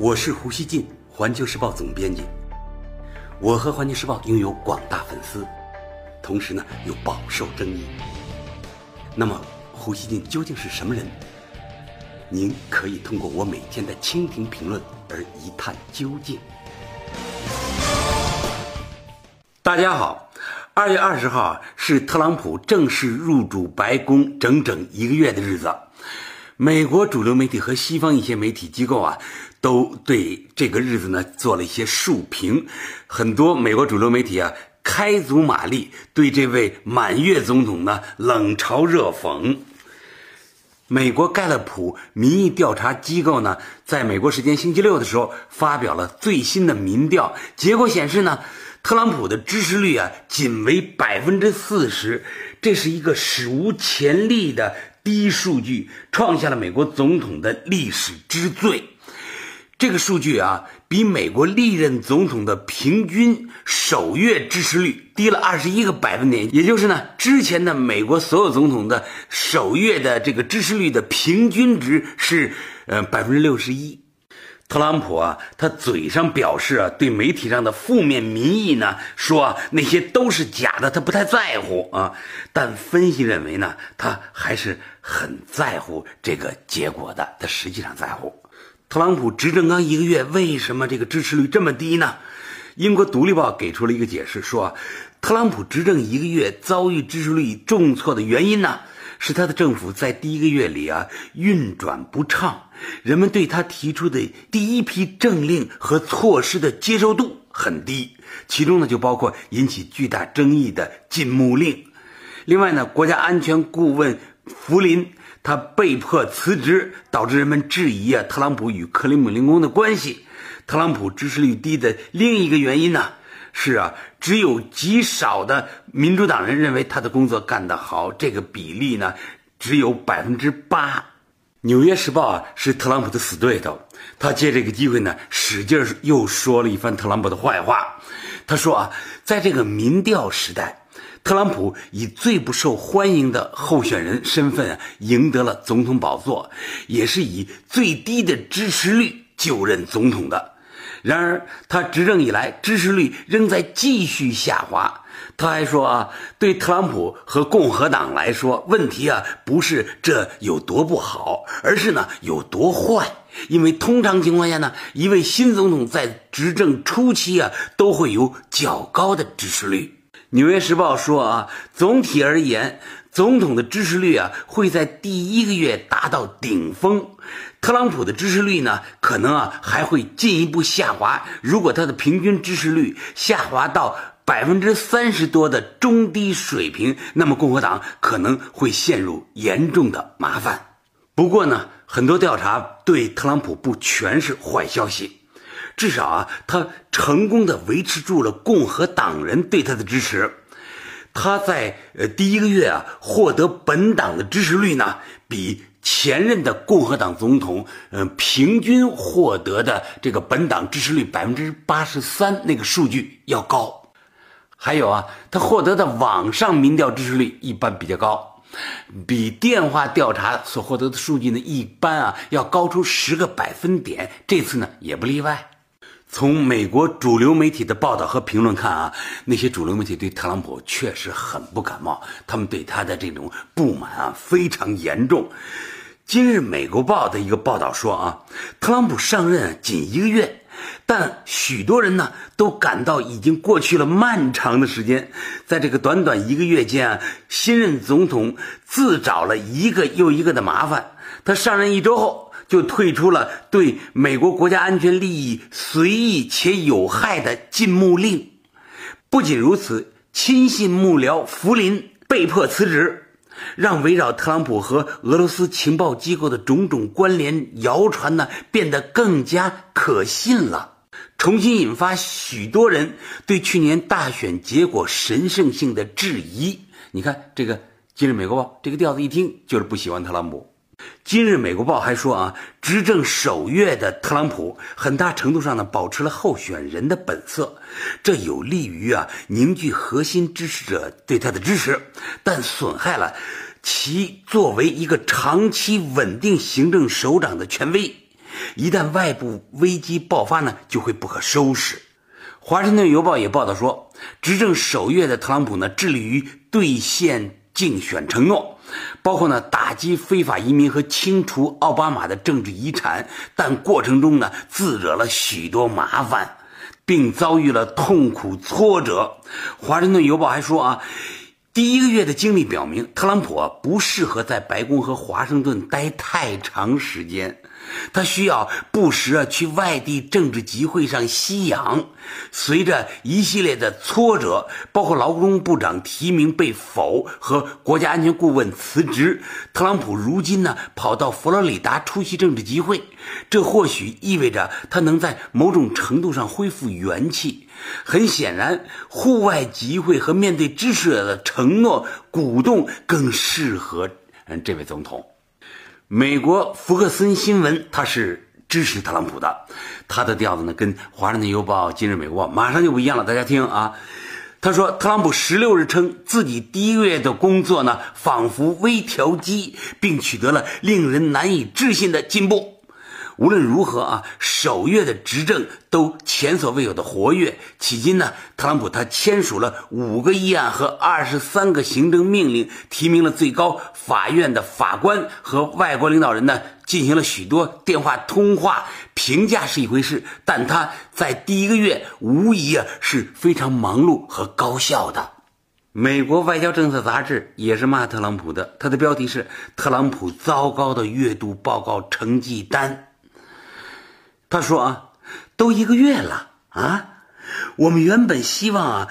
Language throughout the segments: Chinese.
我是胡锡进，环球时报总编辑。我和环球时报拥有广大粉丝，同时呢又饱受争议。那么，胡锡进究竟是什么人？您可以通过我每天的蜻蜓评论而一探究竟。大家好，二月二十号是特朗普正式入主白宫整整一个月的日子。美国主流媒体和西方一些媒体机构啊，都对这个日子呢做了一些述评。很多美国主流媒体啊，开足马力对这位满月总统呢冷嘲热讽。美国盖勒普民意调查机构呢，在美国时间星期六的时候发表了最新的民调，结果显示呢，特朗普的支持率啊仅为百分之四十，这是一个史无前例的。低数据创下了美国总统的历史之最，这个数据啊，比美国历任总统的平均首月支持率低了二十一个百分点，也就是呢，之前的美国所有总统的首月的这个支持率的平均值是呃百分之六十一。特朗普啊，他嘴上表示啊，对媒体上的负面民意呢，说啊那些都是假的，他不太在乎啊。但分析认为呢，他还是很在乎这个结果的，他实际上在乎。特朗普执政刚一个月，为什么这个支持率这么低呢？英国《独立报》给出了一个解释，说特朗普执政一个月遭遇支持率重挫的原因呢？是他的政府在第一个月里啊运转不畅，人们对他提出的第一批政令和措施的接受度很低，其中呢就包括引起巨大争议的禁牧令。另外呢，国家安全顾问福林他被迫辞职，导致人们质疑啊特朗普与克里姆林宫的关系。特朗普支持率低的另一个原因呢？是啊，只有极少的民主党人认为他的工作干得好，这个比例呢只有百分之八。《纽约时报》啊是特朗普的死对头，他借这个机会呢使劲又说了一番特朗普的坏话。他说啊，在这个民调时代，特朗普以最不受欢迎的候选人身份赢得了总统宝座，也是以最低的支持率就任总统的。然而，他执政以来支持率仍在继续下滑。他还说啊，对特朗普和共和党来说，问题啊不是这有多不好，而是呢有多坏。因为通常情况下呢，一位新总统在执政初期啊都会有较高的支持率。《纽约时报》说啊，总体而言。总统的支持率啊，会在第一个月达到顶峰。特朗普的支持率呢，可能啊还会进一步下滑。如果他的平均支持率下滑到百分之三十多的中低水平，那么共和党可能会陷入严重的麻烦。不过呢，很多调查对特朗普不全是坏消息，至少啊，他成功的维持住了共和党人对他的支持。他在呃第一个月啊获得本党的支持率呢，比前任的共和党总统嗯平均获得的这个本党支持率百分之八十三那个数据要高。还有啊，他获得的网上民调支持率一般比较高，比电话调查所获得的数据呢一般啊要高出十个百分点。这次呢也不例外。从美国主流媒体的报道和评论看啊，那些主流媒体对特朗普确实很不感冒，他们对他的这种不满啊非常严重。今日美国报的一个报道说啊，特朗普上任仅一个月，但许多人呢都感到已经过去了漫长的时间。在这个短短一个月间啊，新任总统自找了一个又一个的麻烦。他上任一周后。就退出了对美国国家安全利益随意且有害的禁牧令。不仅如此，亲信幕僚福林被迫辞职，让围绕特朗普和俄罗斯情报机构的种种关联谣传呢变得更加可信了，重新引发许多人对去年大选结果神圣性的质疑。你看，这个《今日美国报》这个调子一听就是不喜欢特朗普。今日美国报还说啊，执政首月的特朗普很大程度上呢保持了候选人的本色，这有利于啊凝聚核心支持者对他的支持，但损害了其作为一个长期稳定行政首长的权威。一旦外部危机爆发呢，就会不可收拾。华盛顿邮报也报道说，执政首月的特朗普呢，致力于兑现竞选承诺，包括呢打击非法移民和清除奥巴马的政治遗产，但过程中呢，自惹了许多麻烦，并遭遇了痛苦挫折。华盛顿邮报还说啊。第一个月的经历表明，特朗普不适合在白宫和华盛顿待太长时间。他需要不时啊去外地政治集会上吸氧。随着一系列的挫折，包括劳工部长提名被否和国家安全顾问辞职，特朗普如今呢跑到佛罗里达出席政治集会。这或许意味着他能在某种程度上恢复元气。很显然，户外集会和面对支持者的承诺鼓动更适合嗯这位总统。美国福克森新闻，他是支持特朗普的，他的调子呢跟《华盛顿邮报》《今日美国》马上就不一样了。大家听啊，他说，特朗普十六日称自己第一个月的工作呢，仿佛微调机，并取得了令人难以置信的进步。无论如何啊，首月的执政都前所未有的活跃。迄今呢，特朗普他签署了五个议案和二十三个行政命令，提名了最高法院的法官和外国领导人呢，进行了许多电话通话。评价是一回事，但他在第一个月无疑啊是非常忙碌和高效的。美国外交政策杂志也是骂特朗普的，它的标题是《特朗普糟糕的月度报告成绩单》。他说啊，都一个月了啊，我们原本希望啊，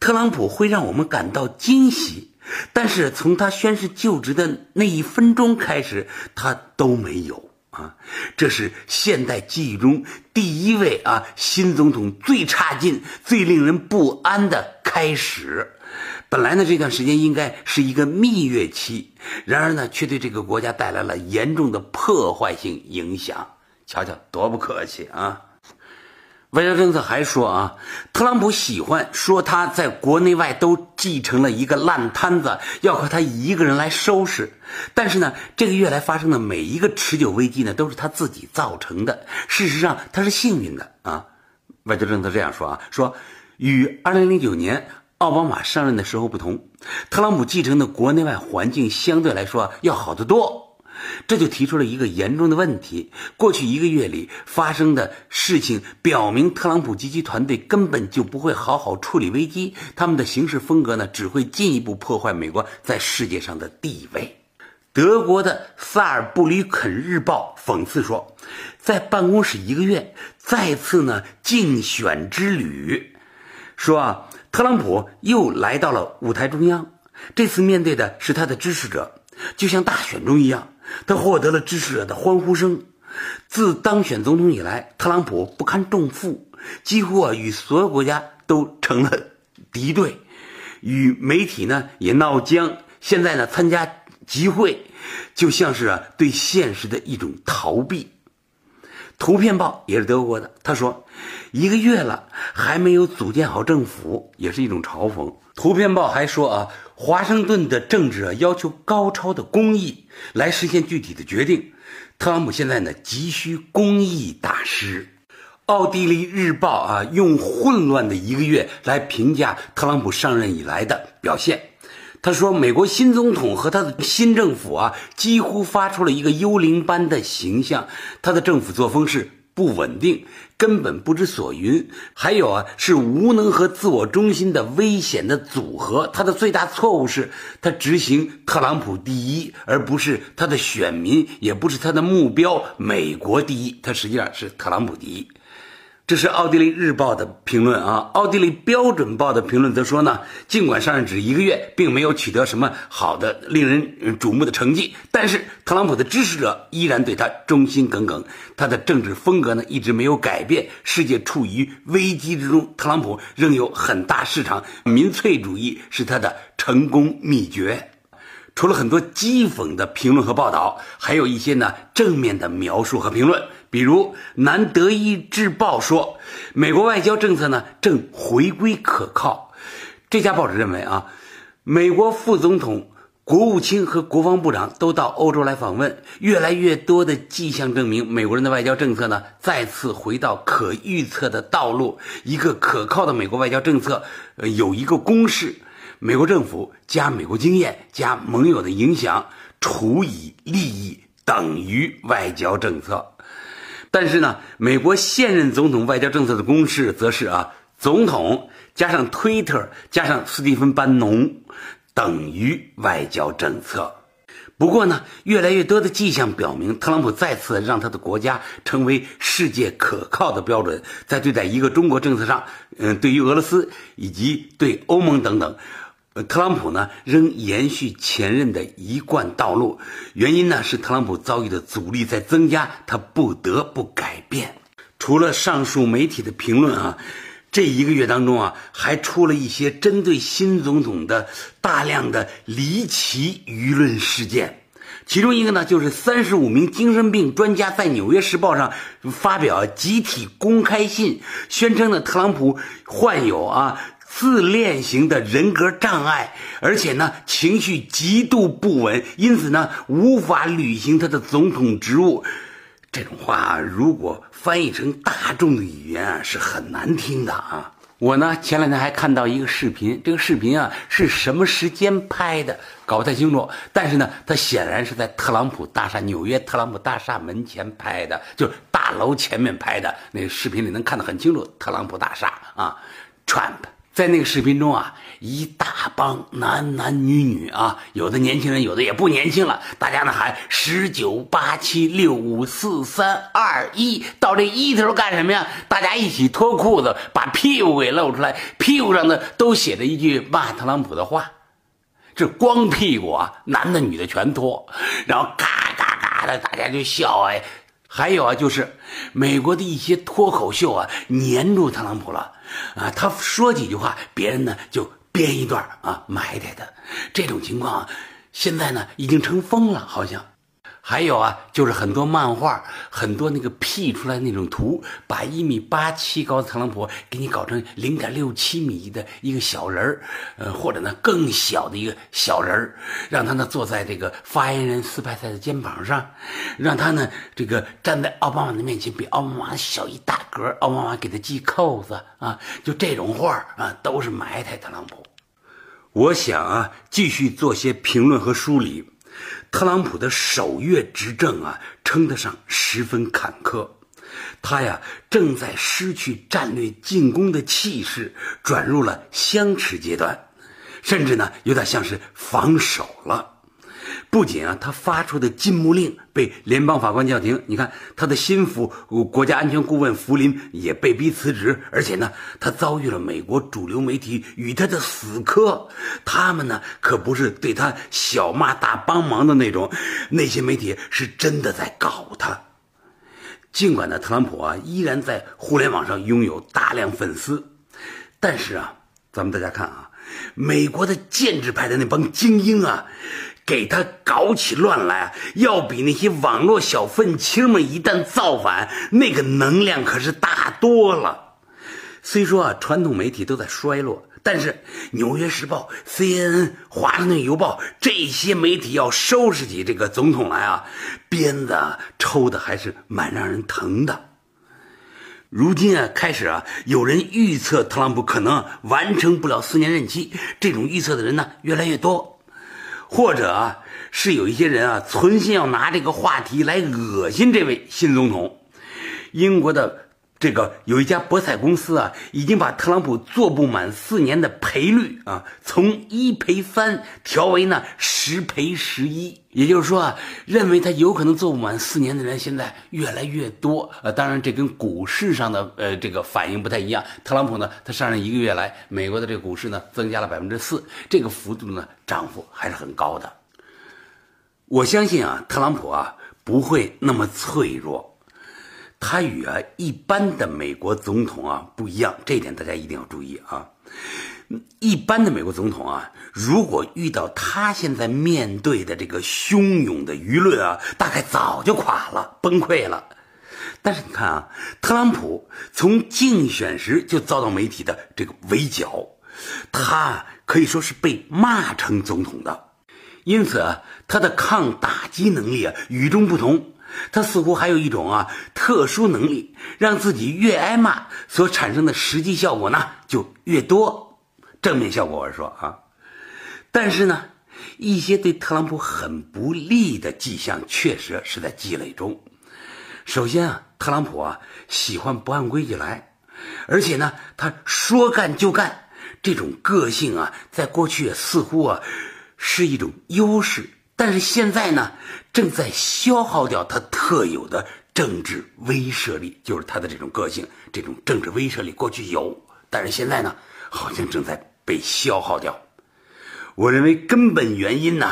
特朗普会让我们感到惊喜，但是从他宣誓就职的那一分钟开始，他都没有啊。这是现代记忆中第一位啊新总统最差劲、最令人不安的开始。本来呢，这段时间应该是一个蜜月期，然而呢，却对这个国家带来了严重的破坏性影响。瞧瞧，多不客气啊！外交政策还说啊，特朗普喜欢说他在国内外都继承了一个烂摊子，要靠他一个人来收拾。但是呢，这个月来发生的每一个持久危机呢，都是他自己造成的。事实上，他是幸运的啊！外交政策这样说啊，说与2009年奥巴马上任的时候不同，特朗普继承的国内外环境相对来说要好得多。这就提出了一个严重的问题：过去一个月里发生的事情表明，特朗普及其团队根本就不会好好处理危机，他们的行事风格呢，只会进一步破坏美国在世界上的地位。德国的《萨尔布吕肯日报》讽刺说，在办公室一个月，再次呢竞选之旅，说啊，特朗普又来到了舞台中央，这次面对的是他的支持者，就像大选中一样。他获得了支持者的欢呼声。自当选总统以来，特朗普不堪重负，几乎啊与所有国家都成了敌对，与媒体呢也闹僵。现在呢参加集会，就像是啊对现实的一种逃避。图片报也是德国的，他说，一个月了还没有组建好政府，也是一种嘲讽。图片报还说啊。华盛顿的政治，要求高超的公艺来实现具体的决定。特朗普现在呢，急需公艺大师。奥地利日报啊，用混乱的一个月来评价特朗普上任以来的表现。他说，美国新总统和他的新政府啊，几乎发出了一个幽灵般的形象。他的政府作风是。不稳定，根本不知所云。还有啊，是无能和自我中心的危险的组合。他的最大错误是他执行特朗普第一，而不是他的选民，也不是他的目标美国第一。他实际上是特朗普第一。这是奥地利日报的评论啊，奥地利标准报的评论则说呢，尽管上任只一个月，并没有取得什么好的、令人瞩目的成绩，但是特朗普的支持者依然对他忠心耿耿，他的政治风格呢一直没有改变。世界处于危机之中，特朗普仍有很大市场，民粹主义是他的成功秘诀。除了很多讥讽的评论和报道，还有一些呢正面的描述和评论。比如《南德意志报》说，美国外交政策呢正回归可靠。这家报纸认为啊，美国副总统国务卿和国防部长都到欧洲来访问，越来越多的迹象证明，美国人的外交政策呢再次回到可预测的道路。一个可靠的美国外交政策，呃，有一个公式：美国政府加美国经验加盟友的影响除以利益等于外交政策。但是呢，美国现任总统外交政策的公式则是啊，总统加上推特加上斯蒂芬班农。等于外交政策。不过呢，越来越多的迹象表明，特朗普再次让他的国家成为世界可靠的标准。在对待一个中国政策上，嗯，对于俄罗斯以及对欧盟等等，特朗普呢仍延续前任的一贯道路。原因呢是特朗普遭遇的阻力在增加，他不得不改变。除了上述媒体的评论啊。这一个月当中啊，还出了一些针对新总统的大量的离奇舆论事件，其中一个呢，就是三十五名精神病专家在《纽约时报》上发表集体公开信，宣称呢，特朗普患有啊自恋型的人格障碍，而且呢，情绪极度不稳，因此呢，无法履行他的总统职务。这种话如果翻译成大众的语言啊，是很难听的啊！我呢前两天还看到一个视频，这个视频啊是什么时间拍的，搞不太清楚。但是呢，它显然是在特朗普大厦、纽约特朗普大厦门前拍的，就是大楼前面拍的。那个视频里能看得很清楚，特朗普大厦啊，Trump。在那个视频中啊，一大帮男男女女啊，有的年轻人，有的也不年轻了。大家呢喊十九八七六五四三二一，到这一头干什么呀？大家一起脱裤子，把屁股给露出来，屁股上呢都写着一句骂特朗普的话，这光屁股啊，男的女的全脱，然后嘎嘎嘎的，大家就笑哎。还有啊，就是美国的一些脱口秀啊，黏住特朗普了啊。他说几句话，别人呢就编一段啊，埋汰他。这种情况现在呢已经成风了，好像。还有啊，就是很多漫画，很多那个 P 出来那种图，把一米八七高的特朗普给你搞成零点六七米的一个小人儿，呃，或者呢更小的一个小人儿，让他呢坐在这个发言人斯派塞的肩膀上，让他呢这个站在奥巴马的面前，比奥巴马小一大格，奥巴马给他系扣子啊，就这种画啊，都是埋汰特朗普。我想啊，继续做些评论和梳理。特朗普的首月执政啊，称得上十分坎坷。他呀，正在失去战略进攻的气势，转入了相持阶段，甚至呢，有点像是防守了。不仅啊，他发出的禁牧令被联邦法官叫停，你看他的心腹国家安全顾问福林也被逼辞职，而且呢，他遭遇了美国主流媒体与他的死磕，他们呢可不是对他小骂大帮忙的那种，那些媒体是真的在搞他。尽管呢，特朗普啊依然在互联网上拥有大量粉丝，但是啊，咱们大家看啊，美国的建制派的那帮精英啊。给他搞起乱来，要比那些网络小愤青们一旦造反，那个能量可是大多了。虽说啊，传统媒体都在衰落，但是《纽约时报》、CNN、华盛顿邮报这些媒体要收拾起这个总统来啊，鞭子抽的还是蛮让人疼的。如今啊，开始啊，有人预测特朗普可能完成不了四年任期，这种预测的人呢，越来越多。或者，是有一些人啊，存心要拿这个话题来恶心这位新总统。英国的这个有一家博彩公司啊，已经把特朗普做不满四年的赔率啊，从一赔三调为呢十赔十一。也就是说啊，认为他有可能做不满四年的人现在越来越多。呃，当然这跟股市上的呃这个反应不太一样。特朗普呢，他上任一个月来，美国的这个股市呢增加了百分之四，这个幅度呢涨幅还是很高的。我相信啊，特朗普啊不会那么脆弱，他与啊一般的美国总统啊不一样，这一点大家一定要注意啊。一般的美国总统啊，如果遇到他现在面对的这个汹涌的舆论啊，大概早就垮了、崩溃了。但是你看啊，特朗普从竞选时就遭到媒体的这个围剿，他可以说是被骂成总统的。因此啊，他的抗打击能力啊与众不同。他似乎还有一种啊特殊能力，让自己越挨骂，所产生的实际效果呢就越多，正面效果我是说啊。但是呢，一些对特朗普很不利的迹象确实是在积累中。首先啊，特朗普啊喜欢不按规矩来，而且呢，他说干就干，这种个性啊，在过去似乎啊是一种优势。但是现在呢，正在消耗掉他特有的政治威慑力，就是他的这种个性，这种政治威慑力过去有，但是现在呢，好像正在被消耗掉。我认为根本原因呢，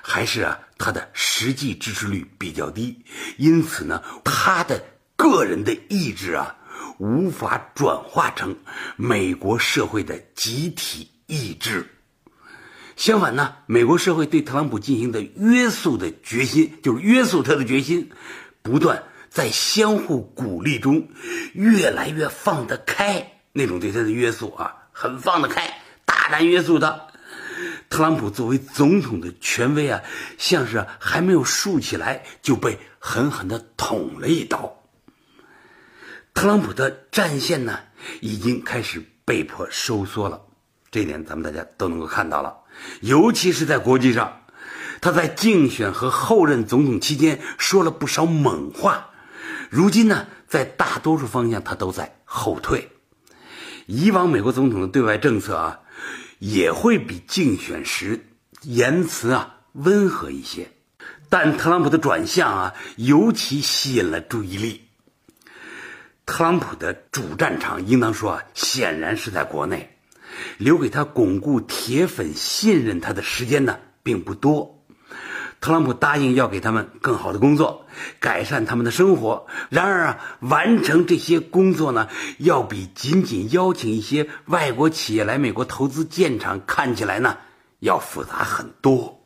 还是啊他的实际支持率比较低，因此呢，他的个人的意志啊，无法转化成美国社会的集体意志。相反呢，美国社会对特朗普进行的约束的决心，就是约束他的决心，不断在相互鼓励中，越来越放得开。那种对他的约束啊，很放得开，大胆约束他。特朗普作为总统的权威啊，像是还没有竖起来，就被狠狠地捅了一刀。特朗普的战线呢，已经开始被迫收缩了，这一点咱们大家都能够看到了。尤其是在国际上，他在竞选和后任总统期间说了不少猛话。如今呢，在大多数方向他都在后退。以往美国总统的对外政策啊，也会比竞选时言辞啊温和一些。但特朗普的转向啊，尤其吸引了注意力。特朗普的主战场应当说啊，显然是在国内。留给他巩固铁粉信任他的时间呢，并不多。特朗普答应要给他们更好的工作，改善他们的生活。然而啊，完成这些工作呢，要比仅仅邀请一些外国企业来美国投资建厂看起来呢，要复杂很多。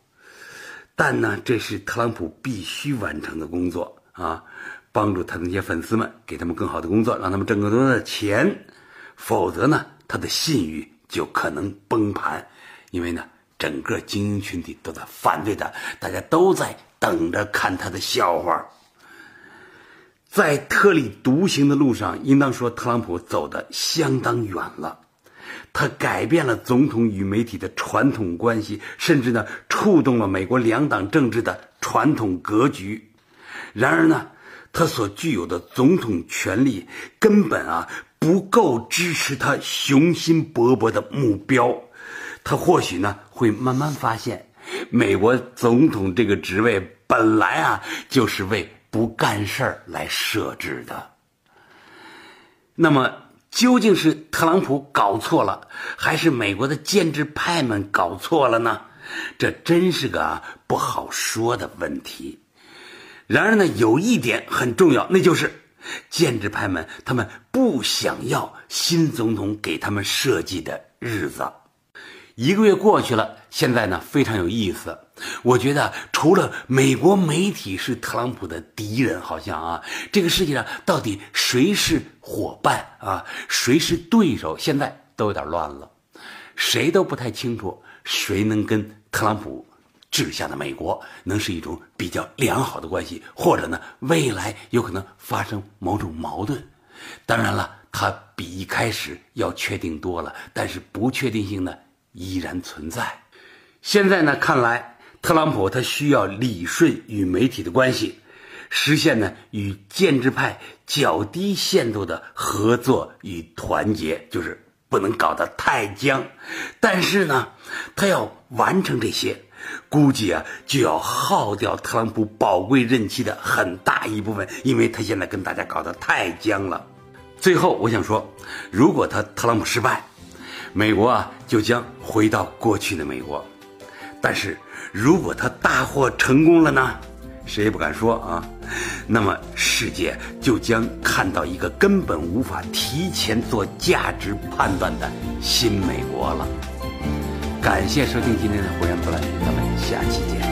但呢，这是特朗普必须完成的工作啊，帮助他那些粉丝们，给他们更好的工作，让他们挣更多的钱。否则呢，他的信誉。就可能崩盘，因为呢，整个精英群体都在反对他，大家都在等着看他的笑话。在特立独行的路上，应当说特朗普走得相当远了。他改变了总统与媒体的传统关系，甚至呢，触动了美国两党政治的传统格局。然而呢，他所具有的总统权力根本啊。不够支持他雄心勃勃的目标，他或许呢会慢慢发现，美国总统这个职位本来啊就是为不干事儿来设置的。那么究竟是特朗普搞错了，还是美国的建制派们搞错了呢？这真是个不好说的问题。然而呢，有一点很重要，那就是。建制派们，他们不想要新总统给他们设计的日子。一个月过去了，现在呢非常有意思。我觉得除了美国媒体是特朗普的敌人，好像啊，这个世界上到底谁是伙伴啊，谁是对手，现在都有点乱了，谁都不太清楚谁能跟特朗普。治下的美国能是一种比较良好的关系，或者呢，未来有可能发生某种矛盾。当然了，它比一开始要确定多了，但是不确定性呢依然存在。现在呢，看来特朗普他需要理顺与媒体的关系，实现呢与建制派较低限度的合作与团结，就是不能搞得太僵。但是呢，他要完成这些。估计啊，就要耗掉特朗普宝贵任期的很大一部分，因为他现在跟大家搞得太僵了。最后，我想说，如果他特朗普失败，美国啊就将回到过去的美国；但是如果他大获成功了呢，谁也不敢说啊，那么世界就将看到一个根本无法提前做价值判断的新美国了。感谢收听今天的《胡言不乱》，咱们下期见。